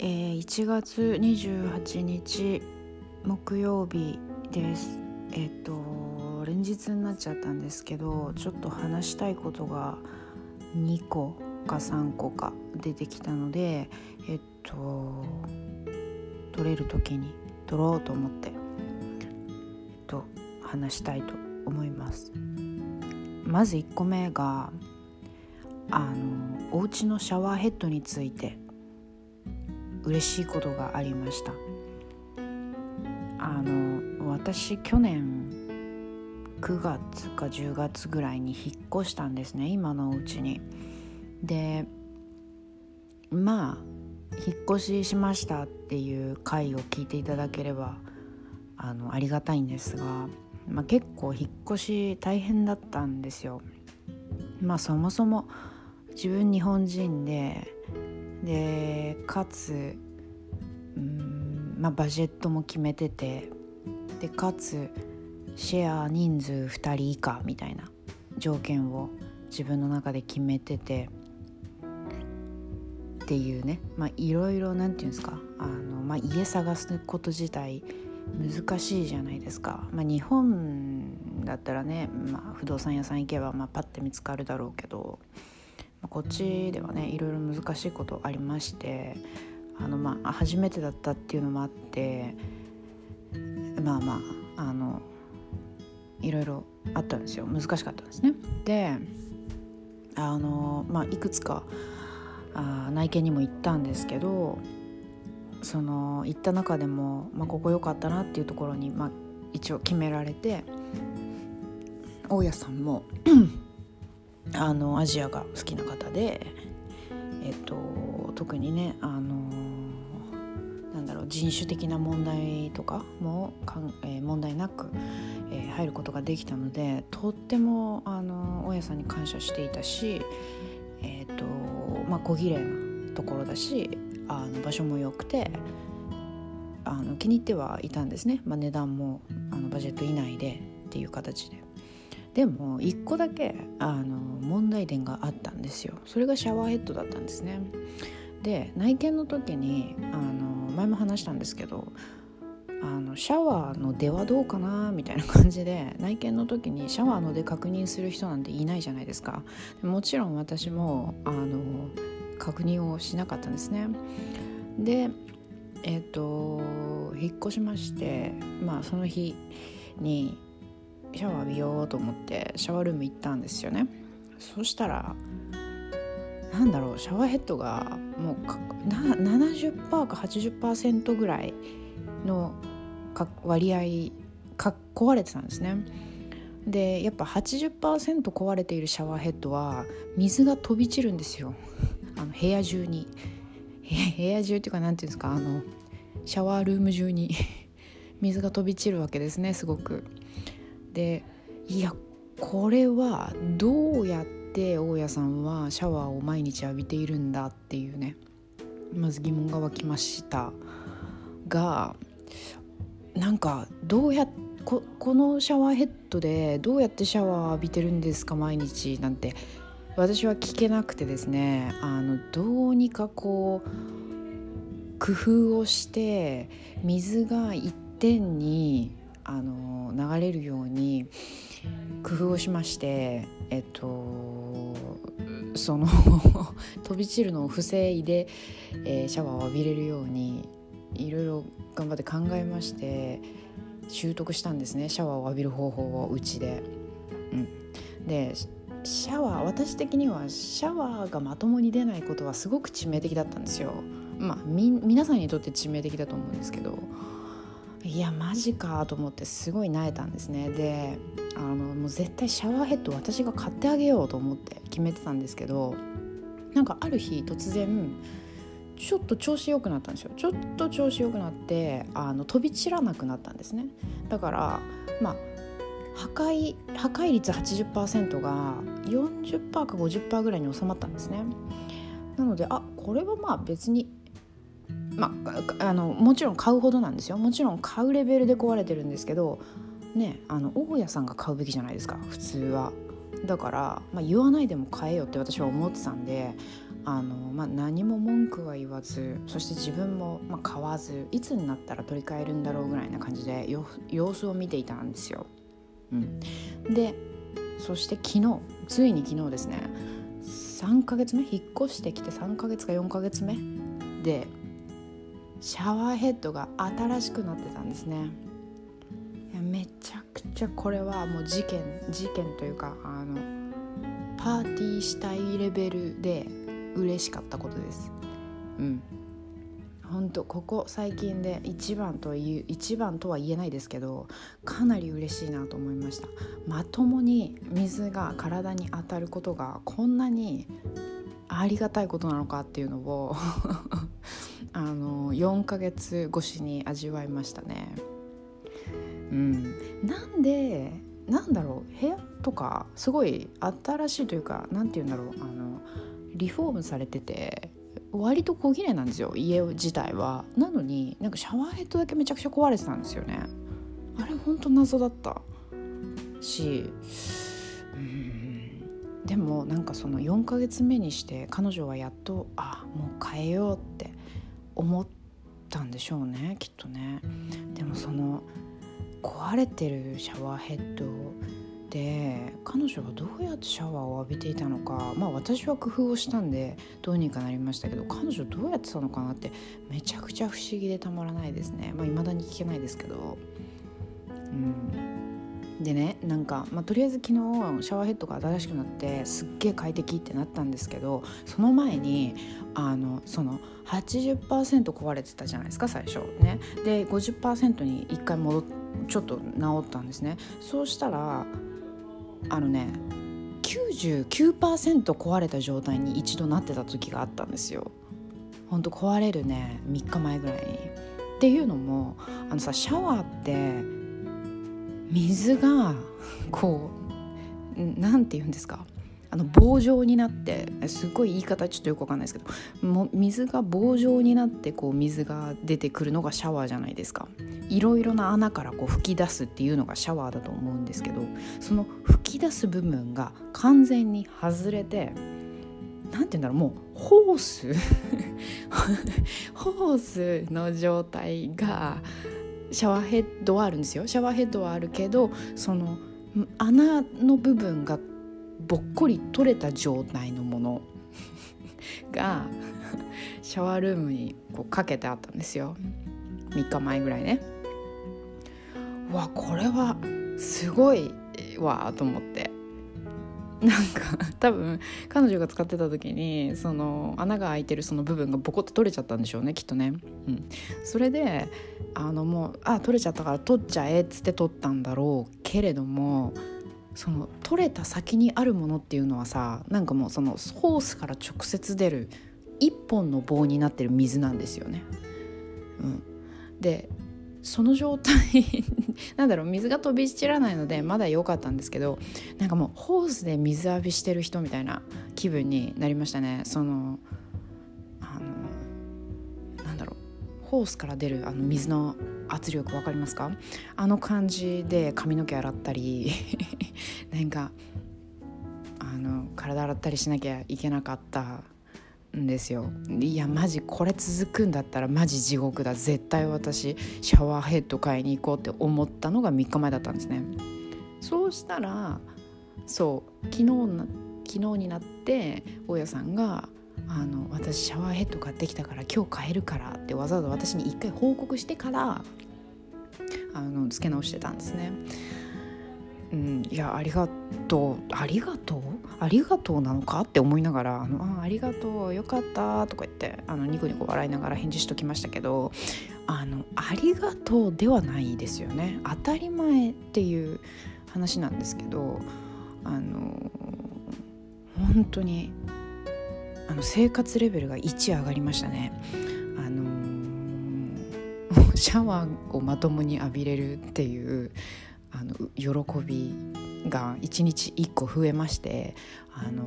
えー、1月28日木曜日です。えっ、と連日になっちゃったんですけどちょっと話したいことが2個か3個か出てきたのでえっと撮れる時に撮ろうと思ってえっと話したいと思います。まず1個目があのお家のシャワーヘッドについて嬉しいことがありました。あの私去年9月か10月ぐらいに引っ越したんですね今のお家に。でまあ引っ越ししましたっていう回を聞いていただければあのありがたいんですが、まあ、結構引っ越し大変だったんですよ。まあそもそも自分日本人ででかつうんまあバジェットも決めててでかつシェア人数2人以下みたいな条件を自分の中で決めててっていうね。まあいろいろなんていうんですかあの、まあ、家探すこと自体難しいじゃないですか、まあ、日本だったらね、まあ、不動産屋さん行けば、まあ、パッて見つかるだろうけど、こっちではねいろいろ難しいことありましてあの、まあ、初めてだったっていうのもあってまあまああのいろいろあったんですよ難しかったんですね。であの、まあ、いくつかあ内見にも行ったんですけどその行った中でも、まあ、ここ良かったなっていうところに、まあ、一応決められて大家さんもあのアジアが好きな方で、えっと、特にねあのなんだろう人種的な問題とかもかん、えー、問題なく、えー、入ることができたのでとってもあの大家さんに感謝していたし、えっとまあ、小綺麗なところだしあの場所も良くてあの気に入ってはいたんですね、まあ、値段もあのバジェット以内でっていう形で。でも1個だけあの問題点があったんですよ。それがシャワーヘッドだったんですね。で内見の時にあの前も話したんですけどあのシャワーの出はどうかなみたいな感じで内見の時にシャワーの出確認する人なんていないじゃないですか。もちろん私もあの確認をしなかったんですね。でえっ、ー、と引っ越しましてまあその日にシャワー浴びようと思ってシャワールーム行ったんですよね。そしたらなんだろうシャワーヘッドがもうな70%か80%ぐらいの割合か壊れてたんですね。でやっぱ80%壊れているシャワーヘッドは水が飛び散るんですよ。あの部屋中に。部屋中っていうか何ていうんですかあのシャワールーム中に 水が飛び散るわけですねすごく。でいやこれはどうやって大家さんはシャワーを毎日浴びているんだっていうねまず疑問が湧きました。がなんかどうやここのシャワーヘッドでどうやってシャワー浴びてるんですか毎日なんて。私は聞けなくてですねあのどうにかこう工夫をして水が一点にあの流れるように工夫をしましてえっとその 飛び散るのを防いで、えー、シャワーを浴びれるようにいろいろ頑張って考えまして習得したんですねシャワーを浴びる方法をうちで。うん、でシャワー私的にはシャワーがまともに出ないことはすごく致命的だったんですよ。まあ皆さんにとって致命的だと思うんですけどいやマジかと思ってすごい萎えたんですね。であのもう絶対シャワーヘッド私が買ってあげようと思って決めてたんですけどなんかある日突然ちょっと調子良くなったんですよ。ちょっと調子良くなってあの飛び散らなくなったんですね。だからまあ破壊破壊率80%が40%か50%ぐらいに収まったんですね。なのであこれはまあ別にまあ、のもちろん買うほどなんですよ。もちろん買うレベルで壊れてるんですけどねあの大家さんが買うべきじゃないですか。普通は。だから、まあ、言わないでも買えよって私は思ってたんであの、まあ、何も文句は言わずそして自分も、まあ、買わずいつになったら取り替えるんだろうぐらいな感じで様子を見ていたんですよ。うん、でそして昨日ついに昨日ですね。3ヶ月目？引っ越してきて3ヶ月か4ヶ月目でシャワーヘッドが新しくなってたんですね。めちゃくちゃこれはもう事件事件というかあのパーティーしたいレベルで嬉しかったことです。うん。本当ここ最近で一番という一番とは言えないですけどかなり嬉しいなと思いました。まともに水が体に当たることがこんなにありがたいことなのかっていうのを あの4ヶ月越しに味わいましたね。うん。なんでなんだろう部屋とかすごい新しいというか何て言うんだろうあのリフォームされてて割と小綺麗なんですよ家自体は。なのになんかシャワーヘッドだけめちゃくちゃ壊れてたんですよね。あれほんと謎だった。しうん。でもなんかその4ヶ月目にして彼女はやっとあもう変えようって思ったんでしょうねきっとね。でもその壊れてるシャワーヘッドで彼女はどうやってシャワーを浴びていたのかまあ私は工夫をしたんでどうにかなりましたけど彼女どうやってたのかなってめちゃくちゃ不思議でたまらないですね。まあ未だに聞けないですけど。うん。でねなんか、まあ、とりあえず昨日シャワーヘッドが新しくなってすっげえ快適ってなったんですけどその前にあのその80%壊れてたじゃないですか最初ねで50%に1回戻っちょっと治ったんですねそうしたらあのね99%壊れた状態に一度なってた時があったんですよ。ほんと壊れるね3日前ぐらいに。っていうのもあのさシャワーって水がこう何て言うんですか？あの棒状になってすごい言い方ちょっとよくわかんないですけども水が棒状になってこう水が出てくるのがシャワーじゃないですか。いろいろな穴からこう吹き出すっていうのがシャワーだと思うんですけどその吹き出す部分が完全に外れて何て言うんだろうもうホース ホースの状態がシャワーヘッドはあるんですよ。シャワーヘッドはあるけどその穴の部分がぼっこり取れた状態のもの がシャワールームにこうかけてあったんですよ。3日前ぐらいね。わこれはすごいわと思って。なんか多分彼女が使ってた時にその穴が開いてるその部分がボコッと取れちゃったんでしょうねきっとね、うん、それであのもうあ取れちゃったから取っちゃえっつって取ったんだろうけれどもその取れた先にあるものっていうのはさなんかもうそのホースから直接出る一本の棒になってる水なんですよね。うん、でその状態なんだろう水が飛び散らないのでまだ良かったんですけどなんかもうホースで水浴びしてる人みたいな気分になりましたね。そのあのなんだろうホースから出るあの水の圧力分かりますか？あの感じで髪の毛洗ったり なんかあの体洗ったりしなきゃいけなかったんですよ。いやマジこれ続くんだったらマジ地獄だ。絶対私シャワーヘッド買いに行こうって思ったのが3日前だったんですね。そうしたらそう昨日な昨日になって大家さんがあの私シャワーヘッド買ってきたから今日買えるからってわざわざ私に一回報告してからあの付け直してたんですね。うん、いやありがとう。ありがとうありがとうなのか？って思いながら「あのあありがとうよかった」とか言ってあのニコニコ笑いながら返事しときましたけどあのありがとうではないですよね。当たり前っていう話なんですけどあの本当にあの生活レベルが1上がりましたね。あの、シャワーをまともに浴びれるっていうあの喜びが1日1個増えまして、あの、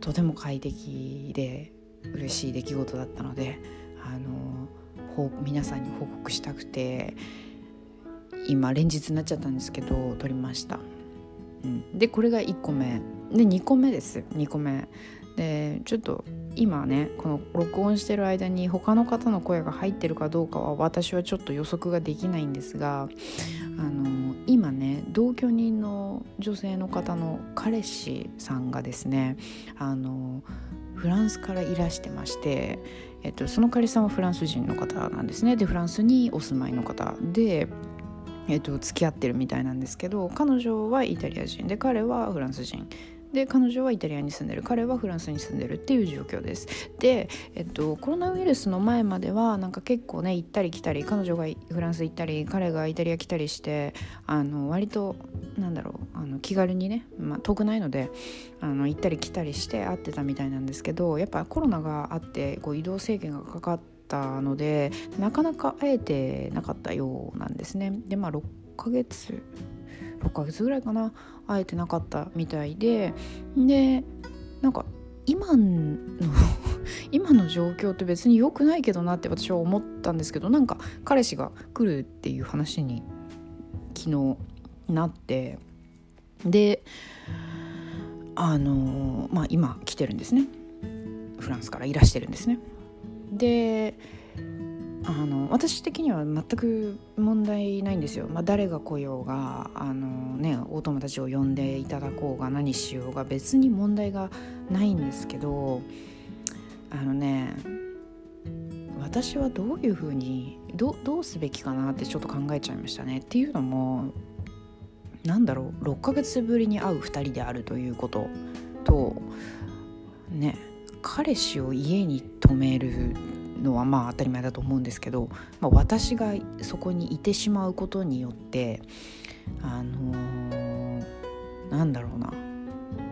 とても快適で嬉しい出来事だったので、あの、皆さんに報告したくて今連日になっちゃったんですけど撮りました。うん、でこれが1個目。で2個目です。2個目。でちょっと今ねこの録音してる間に他の方の声が入ってるかどうかは私はちょっと予測ができないんですがあの今ね同居人の女性の方の彼氏さんがですねあのフランスからいらしてまして、えっと、その彼氏さんはフランス人の方なんですね。でフランスにお住まいの方でえっと、付き合ってるみたいなんですけど彼女はイタリア人で彼はフランス人。で彼女はイタリアに住んでる彼はフランスに住んでるっていう状況ですで、えっと、コロナウイルスの前まではなんか結構ね行ったり来たり彼女がフランス行ったり彼がイタリア来たりしてあの割となんだろうあの気軽にね、まあ、遠くないのであの行ったり来たりして会ってたみたいなんですけどやっぱコロナがあってこう移動制限がかかったのでなかなか会えてなかったようなんですね。でまあ6ヶ月6ヶ月ぐらいかな。会えてなかったみたいで。でなんか今の 今の状況って別に良くないけどなって私は思ったんですけどなんか彼氏が来るっていう話に昨日なって。であのまあ今来てるんですね。フランスからいらしてるんですね。であの私的には全く問題ないんですよ、まあ、誰が来ようがあの、ね、お友達を呼んでいただこうが何しようが別に問題がないんですけどあのね私はどういうふうにどどうすべきかなってちょっと考えちゃいましたね。っていうのもなんだろう6ヶ月ぶりに会う2人であるということとね彼氏を家に泊めるのはまあ当たり前だと思うんですけど、まあ、私がそこにいてしまうことによってあのー、なんだろうな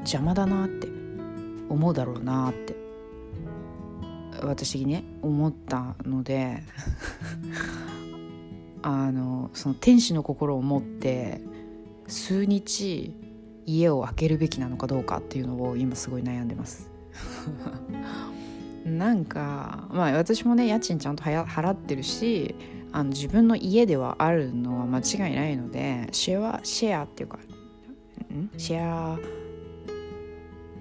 邪魔だなって思うだろうなって私にね思ったので あのその天使の心を持って数日家を空けるべきなのかどうかっていうのを今すごい悩んでます。なんかまあ私もね家賃ちゃんと払ってるしあの自分の家ではあるのは間違いないのでシェアシェアっていうかん？シェア、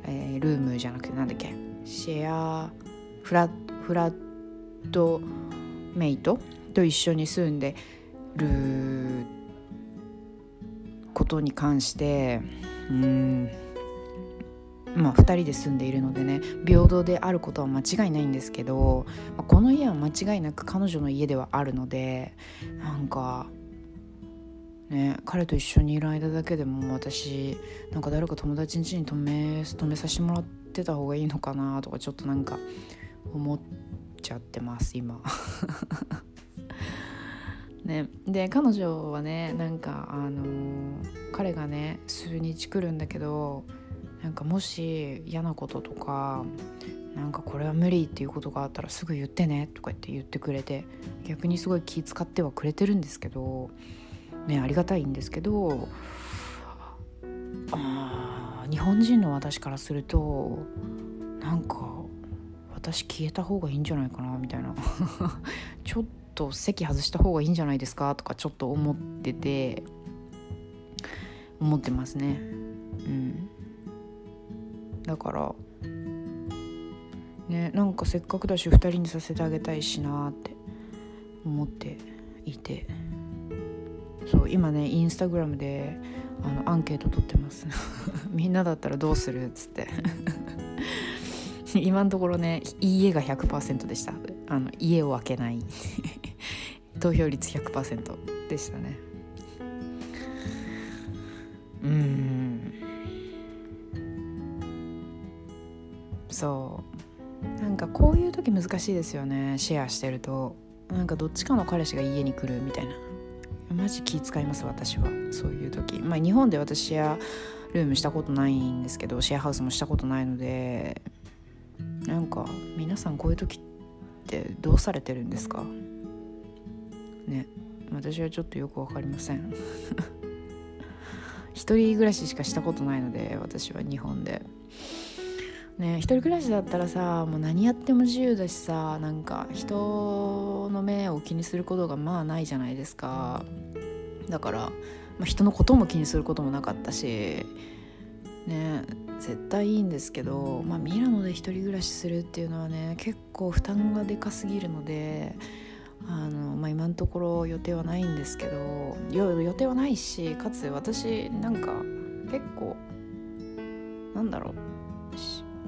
えー、ルームじゃなくてなんだっけ？シェアフラフラットメイトと一緒に住んでることに関してうん。まあ、2人で住んでいるのでね平等であることは間違いないんですけど、まあ、この家は間違いなく彼女の家ではあるのでなんかね彼と一緒にいる間だけでも私なんか誰か友達ん家に泊め泊めさせてもらってた方がいいのかなとかちょっとなんか思っちゃってます今。ね、で彼女はねなんかあのー、彼がね数日来るんだけどなんかもし嫌なこととかなんかこれは無理っていうことがあったらすぐ言ってねとか言って言ってくれて逆にすごい気遣ってはくれてるんですけどねありがたいんですけどあ日本人の私からするとなんか私消えた方がいいんじゃないかなみたいな。ちょっと席外した方がいいんじゃないですかとかちょっと思ってて思ってますね。うん。だから。ねなんかせっかくだし2人にさせてあげたいしなって思っていて。そう今ねインスタグラムであのアンケート取ってます。みんなだったらどうするっつって。今のところね「いいえ」が100%でした。あの家を開けない。投票率100%でしたね。うん。そう。なんかこういう時難しいですよね。シェアしてると。なんかどっちかの彼氏が家に来るみたいな。マジ気使います私は。そういう時。まあ日本で私シェアルームしたことないんですけどシェアハウスもしたことないので。なんか皆さんこういう時ってどうされてるんですか？ね。私はちょっとよく分かりません。一人暮らししかしたことないので私は日本で。ね一人暮らしだったらさもう何やっても自由だしさなんか人の目を気にすることがまあないじゃないですか。だから、まあ、人のことも気にすることもなかったしね絶対いいんですけど、まあ、ミラノで1人暮らしするっていうのはね結構負担がでかすぎるのであの、まあ、今のところ予定はないんですけど予定はないしかつ私なんか結構なんだろう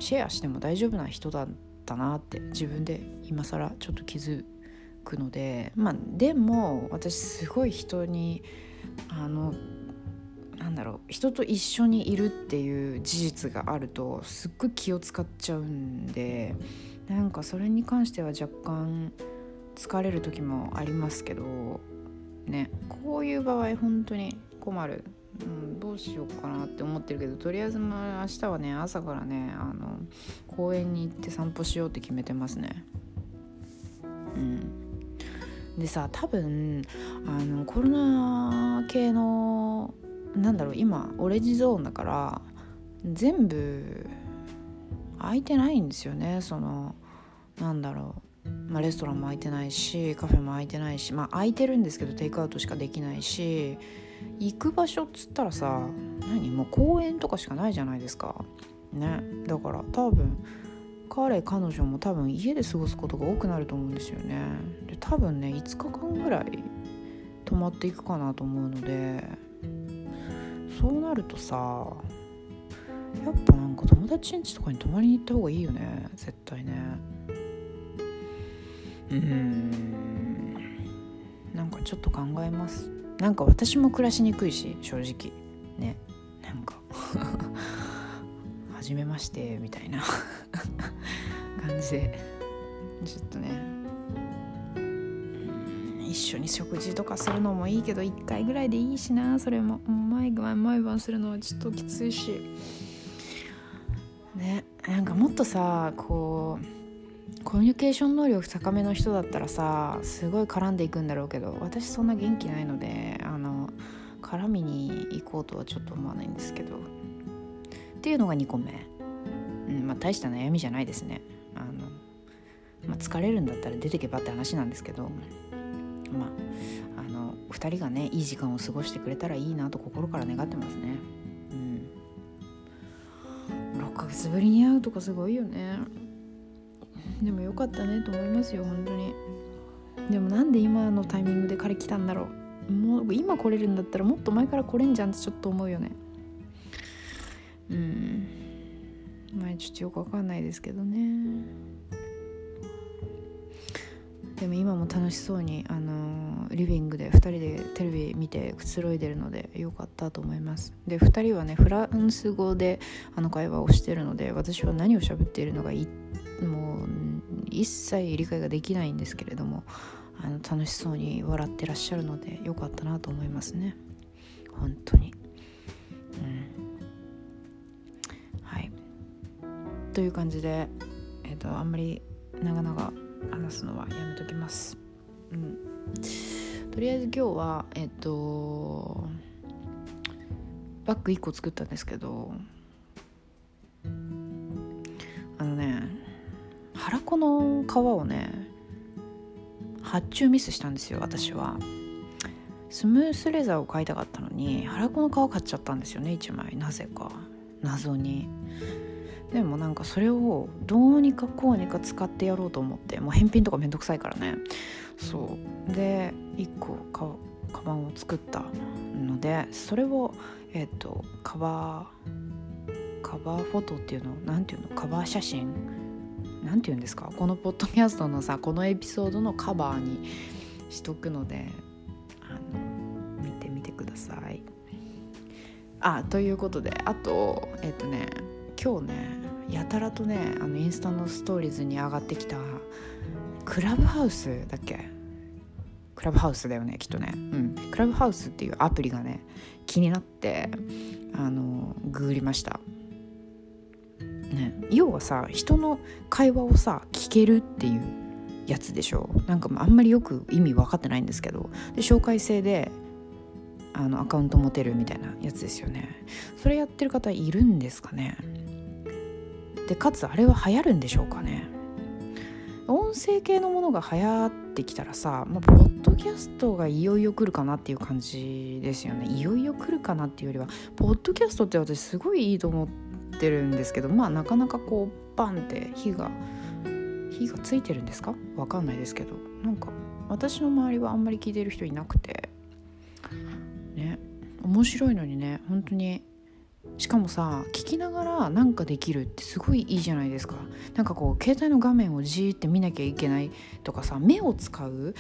シェアしても大丈夫な人だったなって自分で今更ちょっと気づくのでまあでも私すごい人にあのなんだろう人と一緒にいるっていう事実があるとすっごい気を使っちゃうんでなんかそれに関しては若干疲れる時もありますけどねこういう場合本当に困る、うん、どうしようかなって思ってるけどとりあえずまあ明日はね朝からねあの公園に行って散歩しようって決めてますね。うん。でさ多分あのコロナ系のなんだろう今オレンジゾーンだから全部空いてないんですよね。そのなんだろう、まあ、レストランも空いてないしカフェも空いてないしまあ空いてるんですけどテイクアウトしかできないし行く場所っつったらさ何？もう公園とかしかないじゃないですか。ね。だから多分彼彼女も多分家で過ごすことが多くなると思うんですよね。で多分ね5日間ぐらい泊まっていくかなと思うのでそうなるとさやっぱなんか友達ん家とかに泊まりに行った方がいいよね。絶対ね。うん。なんかちょっと考えます。なんか私も暮らしにくいし正直。ね。なんか。初めましてみたいな。感じで。ちょっとね。一緒に食事とかするのもいいけど1回ぐらいでいいしな。それも。毎晩毎晩するのはちょっときついし。ね。なんかもっとさこうコミュニケーション能力高めの人だったらさすごい絡んでいくんだろうけど私そんな元気ないのであの絡みに行こうとはちょっと思わないんですけど。っていうのが2個目、うんまあ、大した悩みじゃないですね。あの、まあ、疲れるんだったら出てけばって話なんですけど。まああの2人がねいい時間を過ごしてくれたらいいなと心から願ってますね。うん。6ヶ月ぶりに会うとかすごいよね。でもよかったねと思いますよ本当に。でもなんで今のタイミングで彼来たんだろう。もう今来れるんだったらもっと前から来れんじゃんってちょっと思うよね。うん。まあちょっとよくわかんないですけどね。でも今も楽しそうに、あのー、リビングで2人でテレビ見てくつろいでるのでよかったと思います。で2人はねフランス語であの会話をしてるので私は何を喋っているのがいもう一切理解ができないんですけれどもあの楽しそうに笑ってらっしゃるのでよかったなと思いますね。本当に。うん。はい。という感じでえっ、ー、とあんまり長々話すのはやめときます。うん、とりあえず今日はえっとバッグ1個作ったんですけど腹子の皮をね発注ミスしたんですよ私は。スムースレザーを買いたかったのに腹子の皮買っちゃったんですよね1枚。なぜか。謎に。でもなんかそれをどうにかこうにか使ってやろうと思ってもう返品とかめんどくさいからね。そう。で1個かカバンを作ったのでそれをえっ、ー、とカバーカバーフォトっていうの何ていうのカバー写真何て言うんですか？このポッドキャストのさこのエピソードのカバーにしとくのであの見てみてください。あということであとえっ、とね今日ねやたらとねあのインスタのストーリーズに上がってきたクラブハウスだっけ？クラブハウスだよねきっとね。うん。クラブハウスっていうアプリがね気になってあのググりました。ね。要はさ人の会話をさ聞けるっていうやつでしょ。なんかあんまりよく意味分かってないんですけど。で紹介制であのアカウント持てるみたいなやつですよね。それやってる方いるんですかね。でかつあれは流行るんでしょうかね。音声系のものが流行ってきたらさ、まあ、ポッドキャストがいよいよ来るかなっていう感じですよね。いよいよ来るかなっていうよりはポッドキャストって私すごいいいと思ってってるんですけどまあなかなかこうバンって火が火がついてるんですか？わかんないですけど。なんか私の周りはあんまり聞いてる人いなくて。ね。面白いのにね本当にしかもさ聞きながらなんかできるってすごいいいじゃないですか。なんかこう携帯の画面をじーって見なきゃいけないとかさ目を使う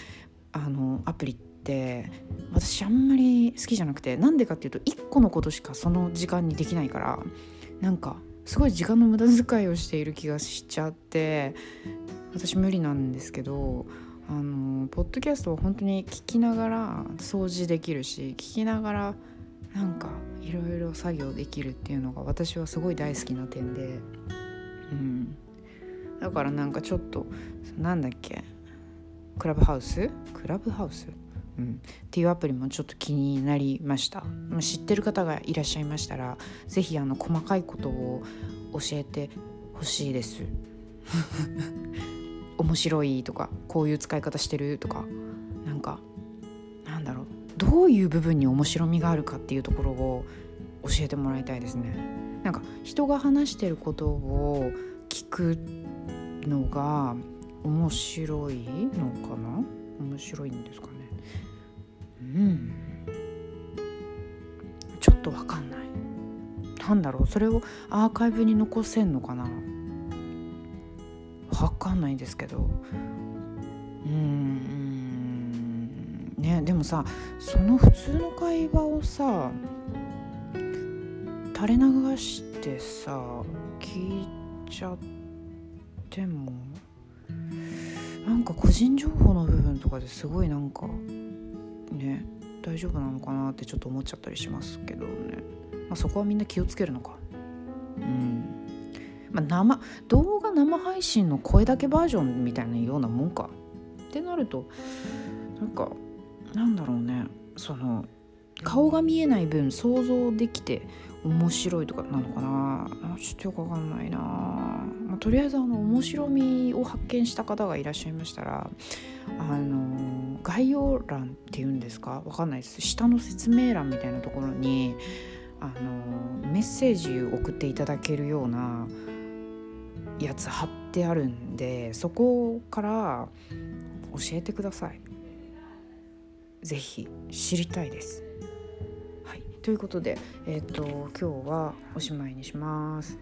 あのアプリって私あんまり好きじゃなくてなんでかっていうと1個のことしかその時間にできないから。なんかすごい時間の無駄遣いをしている気がしちゃって私無理なんですけどあのポッドキャストは本当に聞きながら掃除できるし聞きながらなんかいろいろ作業できるっていうのが私はすごい大好きな点で、うん、だからなんかちょっとなんだっけクラブハウス？クラブハウス？うん、っていうアプリもちょっと気になりました。知ってる方がいらっしゃいましたら是非あの細かいことを教えてほしいです。面白いとかこういう使い方してるとかなんかなんだろう。どういう部分に面白みがあるかっていうところを教えてもらいたいですね。なんか人が話してることを聞くのが面白いのかな？面白いんですかうん。ちょっと分かんない。なんだろう。それをアーカイブに残せんのかな。分かんないんですけど。うん。ねでもさその普通の会話をさ垂れ流してさ聞いちゃってもなんか個人情報の部分とかですごいなんか大丈夫なのかなってちょっと思っちゃったりしますけどね、まあ、そこはみんな気をつけるのか。うん。まあ生動画生配信の声だけバージョンみたいなようなもんか。ってなるとなんかなんだろうね。その顔が見えない分想像できて面白いとかなのかな。ちょっとよくわかんないな、まあ、とりあえずあの面白みを発見した方がいらっしゃいましたらあの概要欄っていうんですか？わかんないです下の説明欄みたいなところにあのメッセージ送っていただけるようなやつ貼ってあるんでそこから教えてください。ぜひ知りたいです。はい、ということで、えーと今日はおしまいにします。